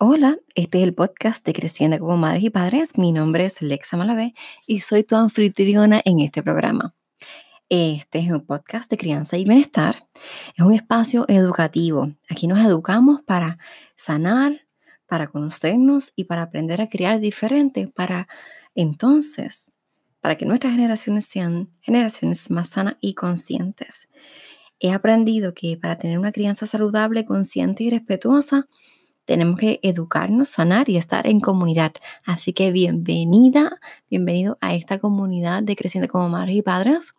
Hola, este es el podcast de Creciendo como Madres y Padres. Mi nombre es Lexa Malavé y soy tu anfitriona en este programa. Este es un podcast de crianza y bienestar. Es un espacio educativo. Aquí nos educamos para sanar, para conocernos y para aprender a criar diferente, para entonces, para que nuestras generaciones sean generaciones más sanas y conscientes. He aprendido que para tener una crianza saludable, consciente y respetuosa, tenemos que educarnos, sanar y estar en comunidad. Así que bienvenida, bienvenido a esta comunidad de Creciendo como Madres y Padres.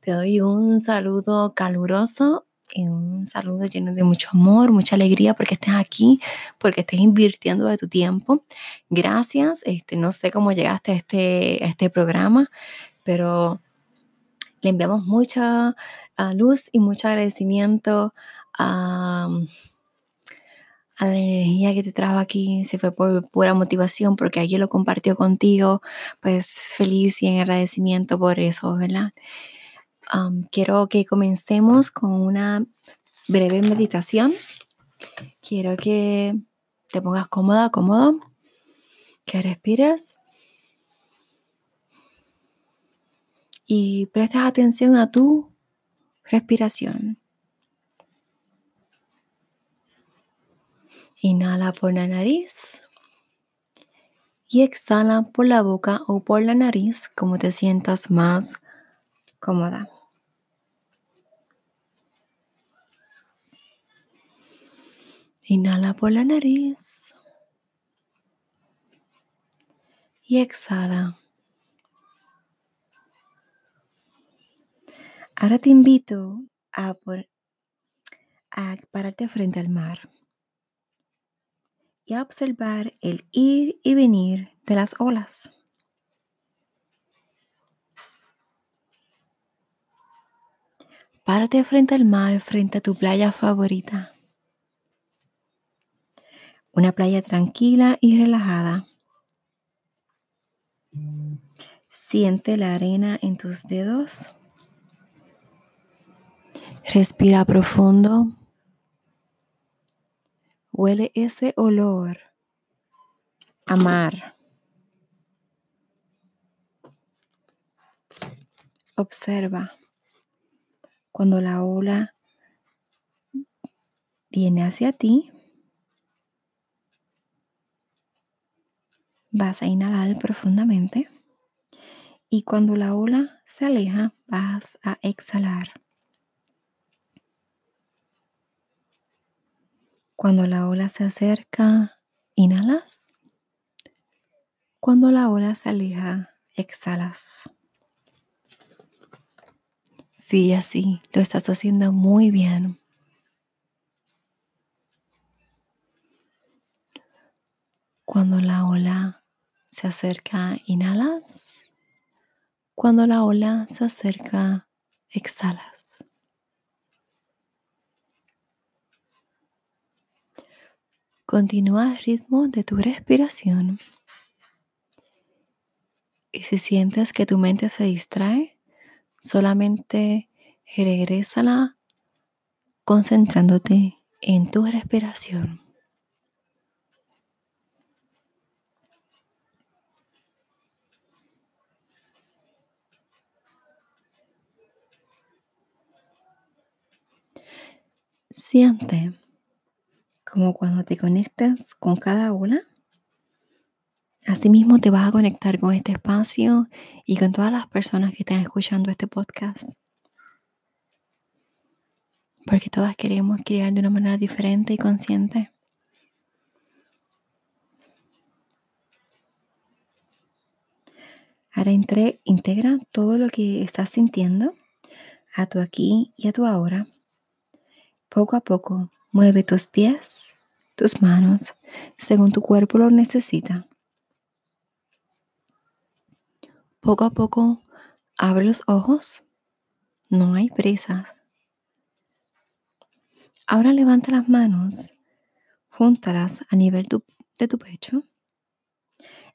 Te doy un saludo caluroso un saludo lleno de mucho amor, mucha alegría porque estés aquí, porque estés invirtiendo de tu tiempo. Gracias. Este, no sé cómo llegaste a este, a este programa, pero le enviamos mucha ah, luz y mucho agradecimiento a a la energía que te trajo aquí, si fue por pura motivación, porque alguien lo compartió contigo, pues feliz y en agradecimiento por eso, ¿verdad? quiero que comencemos con una breve meditación. Quiero que te pongas cómoda, cómodo, que respires y prestes atención a tu respiración. Inhala por la nariz y exhala por la boca o por la nariz como te sientas más cómoda. Inhala por la nariz y exhala. Ahora te invito a, a pararte frente al mar y a observar el ir y venir de las olas. Párate frente al mar, frente a tu playa favorita. Una playa tranquila y relajada. Siente la arena en tus dedos. Respira profundo. Huele ese olor a mar. Observa cuando la ola viene hacia ti. Vas a inhalar profundamente y cuando la ola se aleja vas a exhalar. Cuando la ola se acerca, inhalas. Cuando la ola se aleja, exhalas. Sí, así, lo estás haciendo muy bien. Cuando la ola se acerca, inhalas. Cuando la ola se acerca, exhalas. Continúa el ritmo de tu respiración. Y si sientes que tu mente se distrae, solamente regrésala concentrándote en tu respiración. Siente como cuando te conectas con cada ola, asimismo te vas a conectar con este espacio y con todas las personas que están escuchando este podcast. Porque todas queremos criar de una manera diferente y consciente. Ahora entre, integra todo lo que estás sintiendo a tu aquí y a tu ahora. Poco a poco Mueve tus pies, tus manos, según tu cuerpo lo necesita. Poco a poco abre los ojos. No hay prisa. Ahora levanta las manos, júntalas a nivel de tu pecho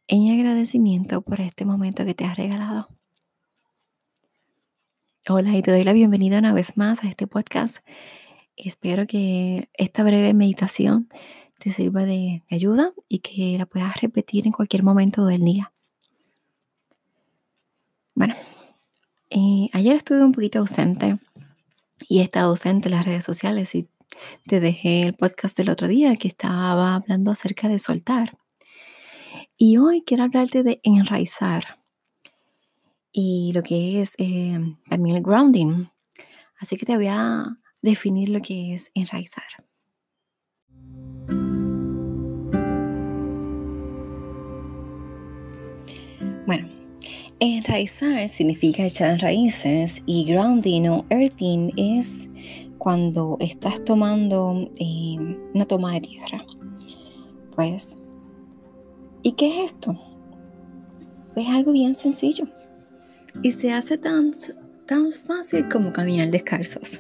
en agradecimiento por este momento que te has regalado. Hola y te doy la bienvenida una vez más a este podcast Espero que esta breve meditación te sirva de ayuda y que la puedas repetir en cualquier momento del día. Bueno, eh, ayer estuve un poquito ausente y he estado ausente en las redes sociales y te dejé el podcast del otro día que estaba hablando acerca de soltar. Y hoy quiero hablarte de enraizar y lo que es eh, también el grounding. Así que te voy a definir lo que es enraizar. Bueno, Enraizar significa echar raíces y grounding o earthing es cuando estás tomando eh, una toma de tierra. Pues, ¿y qué es esto? Pues algo bien sencillo y se hace tan, tan fácil como caminar descalzos.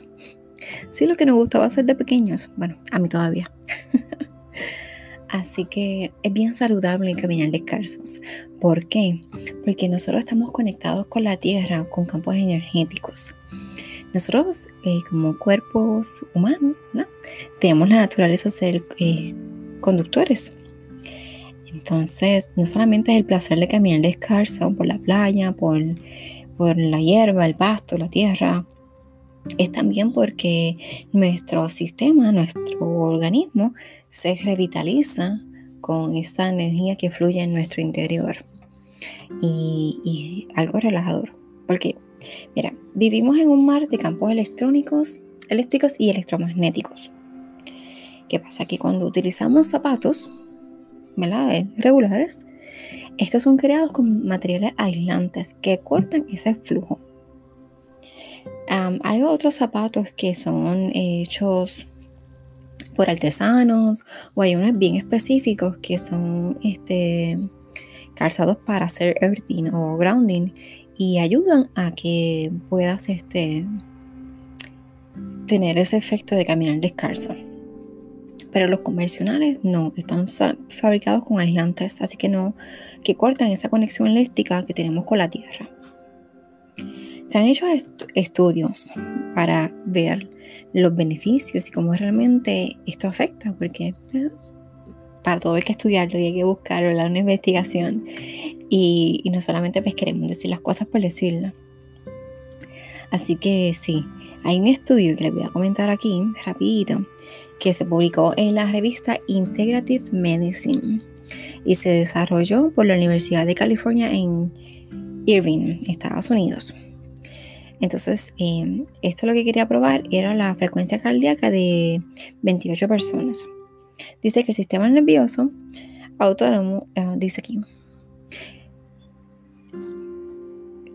Sí, lo que nos gustaba hacer de pequeños, bueno, a mí todavía. Así que es bien saludable caminar descalzos. ¿Por qué? Porque nosotros estamos conectados con la tierra, con campos energéticos. Nosotros, eh, como cuerpos humanos, tenemos la naturaleza ser eh, conductores. Entonces, no solamente es el placer de caminar descalzo por la playa, por, por la hierba, el pasto, la tierra, es también porque nuestro sistema, nuestro organismo se revitaliza con esa energía que fluye en nuestro interior y, algo relajador. Porque, mira, vivimos en un mar de campos electrónicos, eléctricos y electromagnéticos. ¿Qué pasa? Que cuando utilizamos zapatos, ¿verdad? regulares, estos son creados con materiales aislantes que cortan ese flujo. Hay otros zapatos que son hechos por artesanos o hay unos bien específicos que son este, calzados para hacer earthing o grounding y ayudan a que puedas este, tener ese efecto de caminar descalzo. Pero los convencionales no, están fabricados con aislantes, así que no, que cortan esa conexión eléctrica que tenemos con la Tierra. Se han hecho estudios para ver los beneficios y cómo realmente esto afecta, porque eh, para todo hay que estudiarlo y hay que buscarlo, la una investigación y, no solamente pues queremos decir las cosas por decirlo. Así que sí, hay un estudio que les voy a comentar aquí rapidito que se publicó en la revista Integrative Medicine y se desarrolló por la Universidad de California en Irvine, Estados Unidos. Entonces, eh, esto lo que quería probar era la frecuencia cardíaca de 28 personas. Dice que el sistema nervioso autónomo, eh, dice aquí,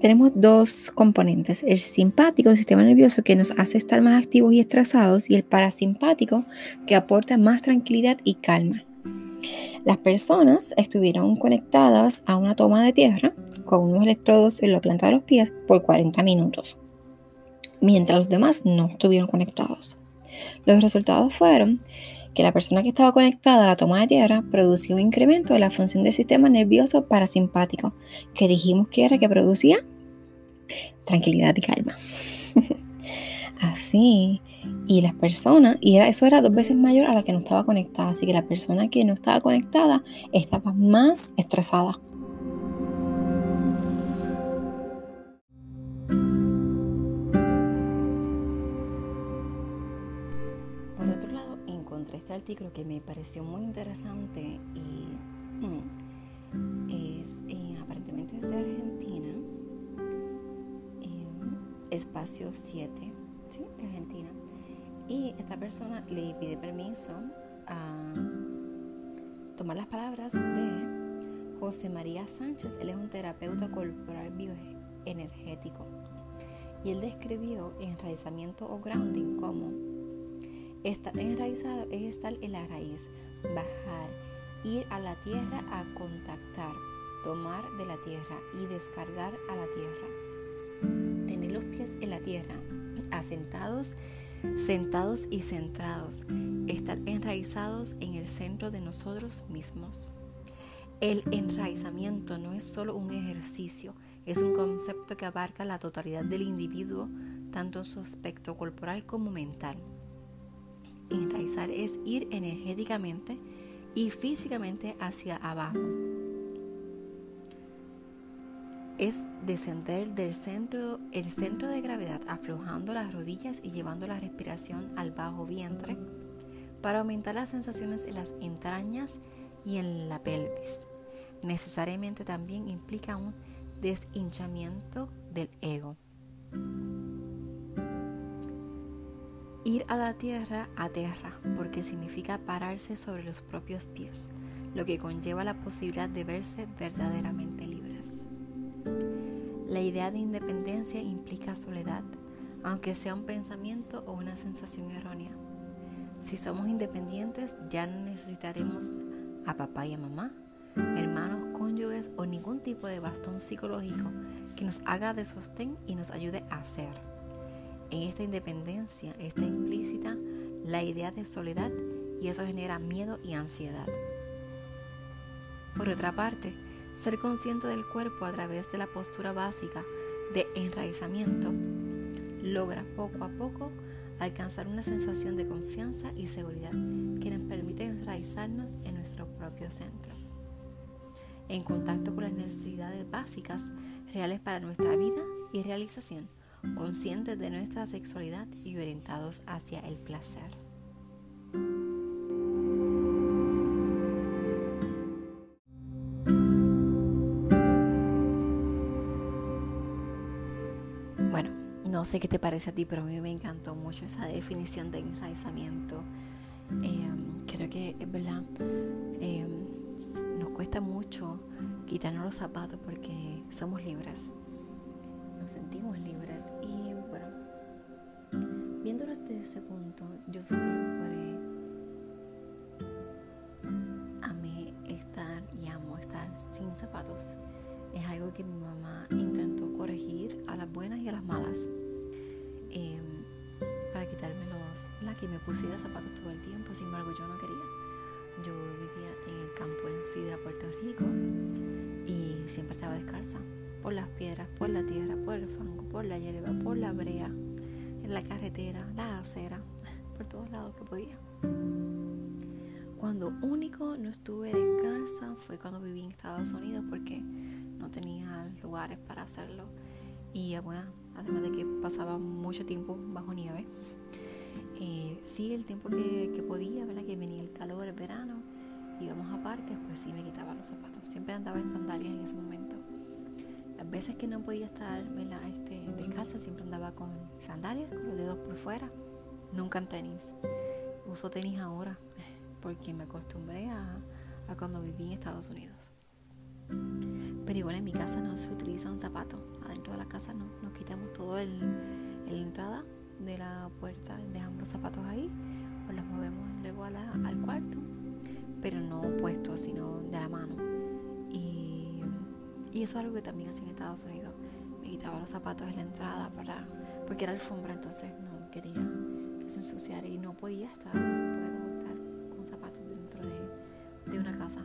tenemos dos componentes, el simpático del sistema nervioso que nos hace estar más activos y estresados y el parasimpático que aporta más tranquilidad y calma. Las personas estuvieron conectadas a una toma de tierra con unos electrodos en la planta de los pies por 40 minutos, mientras los demás no estuvieron conectados. Los resultados fueron que la persona que estaba conectada a la toma de tierra producía un incremento de la función del sistema nervioso parasimpático, que dijimos que era que producía tranquilidad y calma. Así, y las personas, y era, eso era dos veces mayor a la que no estaba conectada, así que la persona que no estaba conectada estaba más estresada. Artículo que me pareció muy interesante y mm, es eh, aparentemente de Argentina, espacio 7, ¿sí? de Argentina. Y esta persona le pide permiso a tomar las palabras de José María Sánchez. Él es un terapeuta corporal bioenergético. Y él describió enraizamiento o grounding como Estar enraizado es estar en la raíz, bajar, ir a la tierra a contactar, tomar de la tierra y descargar a la tierra. Tener los pies en la tierra, asentados, sentados y centrados, estar enraizados en el centro de nosotros mismos. El enraizamiento no es solo un ejercicio, es un concepto que abarca la totalidad del individuo, tanto en su aspecto corporal como mental. Enraizar es ir energéticamente y físicamente hacia abajo. Es descender del centro, el centro de gravedad aflojando las rodillas y llevando la respiración al bajo vientre para aumentar las sensaciones en las entrañas y en la pelvis. Necesariamente también implica un deshinchamiento del ego. Ir a la tierra aterra porque significa pararse sobre los propios pies, lo que conlleva la posibilidad de verse verdaderamente libres. La idea de independencia implica soledad, aunque sea un pensamiento o una sensación errónea. Si somos independientes ya no necesitaremos a papá y a mamá, hermanos, cónyuges o ningún tipo de bastón psicológico que nos haga de sostén y nos ayude a ser. En esta independencia está implícita la idea de soledad y eso genera miedo y ansiedad. Por otra parte, ser consciente del cuerpo a través de la postura básica de enraizamiento logra poco a poco alcanzar una sensación de confianza y seguridad que nos permite enraizarnos en nuestro propio centro. En contacto con las necesidades básicas reales para nuestra vida y realización conscientes de nuestra sexualidad y orientados hacia el placer. Bueno, no sé qué te parece a ti, pero a mí me encantó mucho esa definición de enraizamiento. Em, creo que es verdad, em, nos cuesta mucho quitarnos los zapatos porque somos libres nos sentimos libres. Y bueno, viéndolo desde ese punto, yo siempre amé estar y amo estar sin zapatos. Es algo que mi mamá intentó corregir a las buenas y a las malas. Em, para quitarme los, la que me pusiera zapatos todo el tiempo, sin embargo yo no quería. Yo vivía en el campo en Sidra, Puerto Rico, y siempre estaba descalza por las piedras, por la tierra, por el fango, por la hierba, por la brea, en la carretera, la acera, por todos lados que podía. Cuando único no estuve descalza fue cuando viví en Estados Unidos porque no tenía lugares para hacerlo. Y bueno, además de que pasaba mucho tiempo bajo nieve. Eh, sí, el tiempo que, que, podía, ¿verdad? Que venía el calor, el verano, íbamos a parques, pues sí me quitaba los zapatos. Siempre andaba en sandalias en ese momento veces que no podía estar este, descalza, siempre andaba con sandalias, con los dedos por fuera, nunca en tenis. Uso tenis ahora porque me acostumbré a, cuando viví en Estados Unidos. Pero igual en mi casa no se utiliza un zapato. Adentro de la casa no, nos quitamos todo el, entrada de la puerta, dejamos los zapatos ahí o los movemos luego al cuarto, pero no puestos, sino de la mano. Y eso es algo que también hacía en Estados Unidos. Me quitaba los zapatos en la entrada para, porque era alfombra, entonces no quería que se ensuciara y no podía estar, no estar con zapatos dentro de, una casa.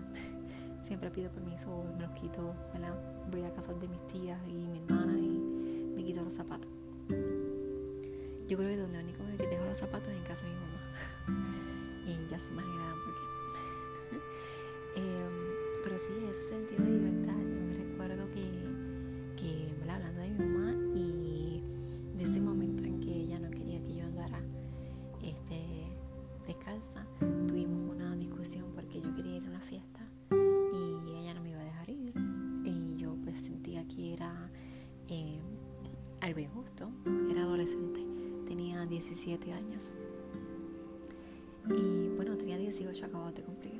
Siempre pido permiso, me los quito, ¿verdad? voy a casa de mis tías y mi hermana y me quito los zapatos. Yo creo que donde único me dejo los zapatos es en casa de mi mamá. y ya se imaginarán por qué. pero sí, ese sentido de libertad 17 años y bueno, tenía 18, acabo de cumplir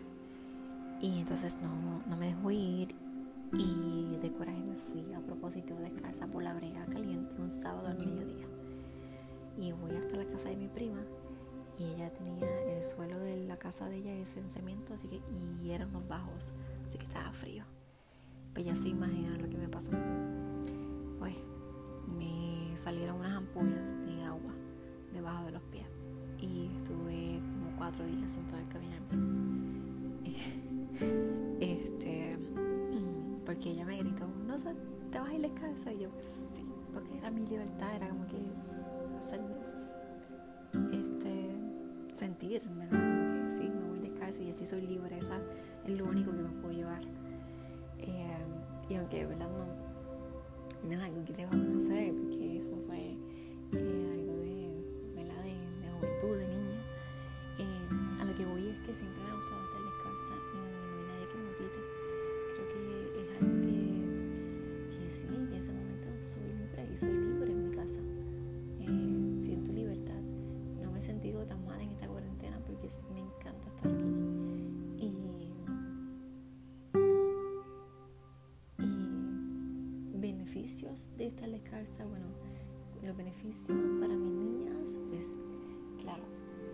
y entonces no, no me dejó ir y de coraje me fui a propósito descalza por la brega caliente un sábado al mediodía. Y voy hasta la casa de mi prima y ella tenía el suelo de la casa de ella es en cemento así que, y eran unos bajos, así que estaba frío. Pues ya se imaginan lo que me pasó. Pues me salieron unas ampollas de los pies y estuve como cuatro días sin poder caminar porque ella me gritó, no sé, te vas a ir descalza. Y yo, pues sí, porque era mi libertad, era como que hacerme este, sentirme, que sí, me voy descalza y así soy libre, esa es lo único que me puedo llevar. Eh, y aunque, ¿verdad? No, no es algo que te estar descalza, bueno, los beneficios para mis niñas, pues claro,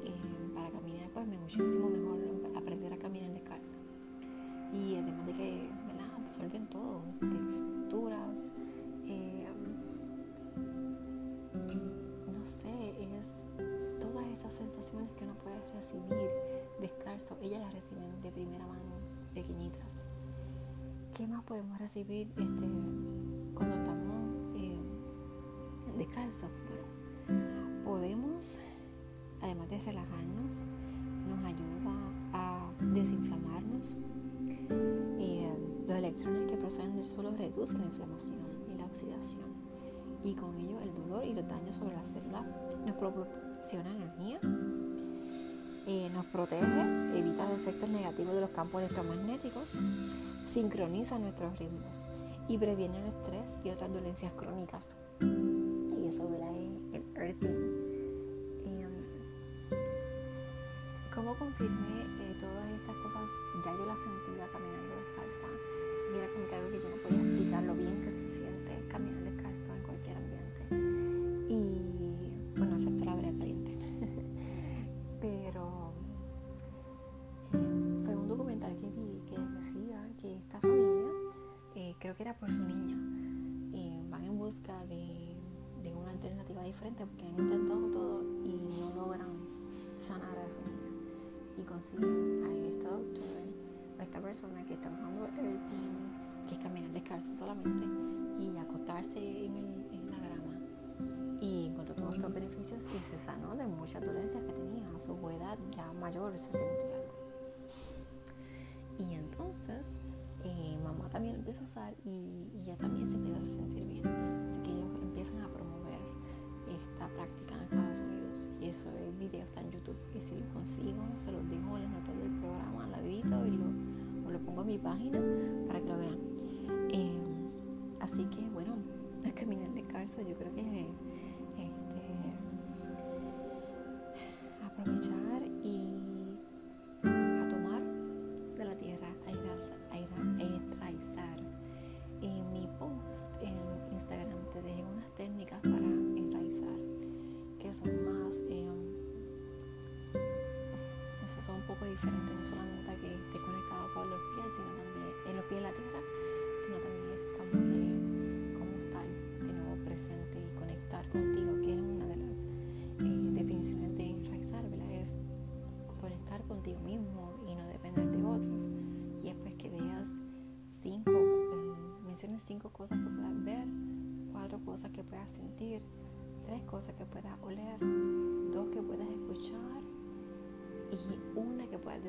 eh, para caminar pues me muchísimo mejor aprender a caminar descalza. Y además de que ¿verdad? absorben todo, texturas, eh, no sé, es todas esas sensaciones que uno puede recibir descalzo, ellas las reciben de primera mano, pequeñitas. ¿Qué más podemos recibir este, podemos, además de relajarnos, nos ayuda a desinflamarnos. Eh, los electrones que proceden del suelo reducen la inflamación y la oxidación y con ello el dolor y los daños sobre la célula nos proporciona energía, eh, nos protege, evita los efectos negativos de los campos electromagnéticos, sincroniza nuestros ritmos y previene el estrés y otras dolencias crónicas. Confirmé eh, todas estas cosas? Ya yo las sentía caminando descalza y era como que que yo no podía explicar lo bien que se siente caminar descalzo en cualquier ambiente. Y bueno, excepto la brea caliente. Pero eh, fue un documental que vi que decía que esta familia, eh, creo que era por su niña, van en busca de, de, una alternativa diferente porque han intentado todo y no logran sanar a su niña. Y consiguen a esta doctora, a esta persona que está usando el que es caminar descalzo solamente y acostarse en, la grama. Y encontró todos estos beneficios y se sanó de muchas dolencias que tenía a su edad ya mayor, 60 y entonces eh, mamá también empieza a usar y, y, ella también se empieza a sentir mi página para que lo vean. Eh, así que bueno, a caminar descalzo yo creo que este, aprovechar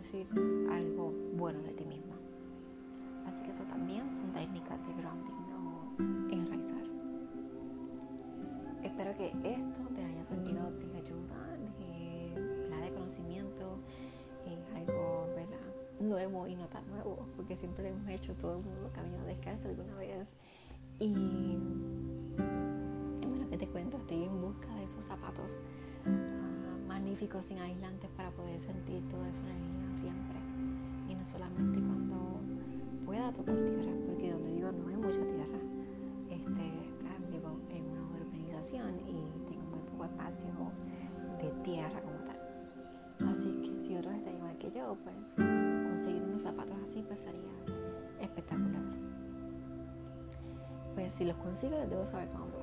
decir algo bueno de ti misma. Así que eso también son técnicas de grounding o enraizar. Espero que esto te haya servido de ayuda, de, de conocimiento, eh, algo ¿verdad? nuevo y no tan nuevo, porque siempre hemos hecho todo el mundo camino descalzo alguna vez. Y, bueno, que te cuento, estoy en busca de esos zapatos uh, magníficos sin aislantes para poder sentir toda esa energía solamente cuando pueda tocar tierra, porque donde vivo no hay mucha tierra. Este, claro, vivo en una urbanización y tengo muy poco espacio de tierra como tal. Así que si otros están igual que yo, pues conseguir unos zapatos así pues sería espectacular. Pues si los consigo les debo saber cuándo.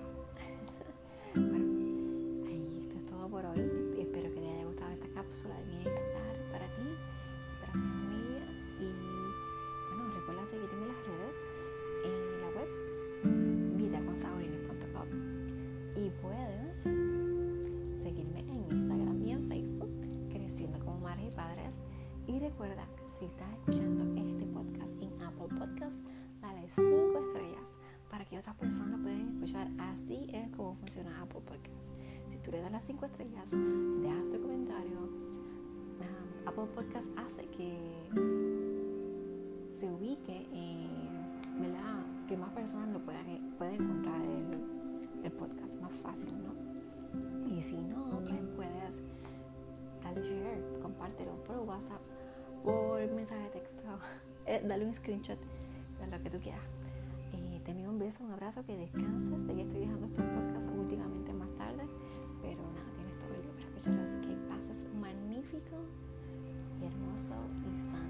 5 estrellas, dejas tu comentario, um, Apple Podcast hace que se ubique, ¿verdad? Que más personas lo puedan, puedan encontrar el, podcast más fácil, ¿no? Y si no, pues puedes darle share, compártelo por WhatsApp, por mensaje de texto, eh, dale un screenshot lo que tú quieras. Eh, te envío un beso, un abrazo, que descanses. Que estoy dejando estos podcasts últimamente Así que pases un magnífico y hermoso y sano.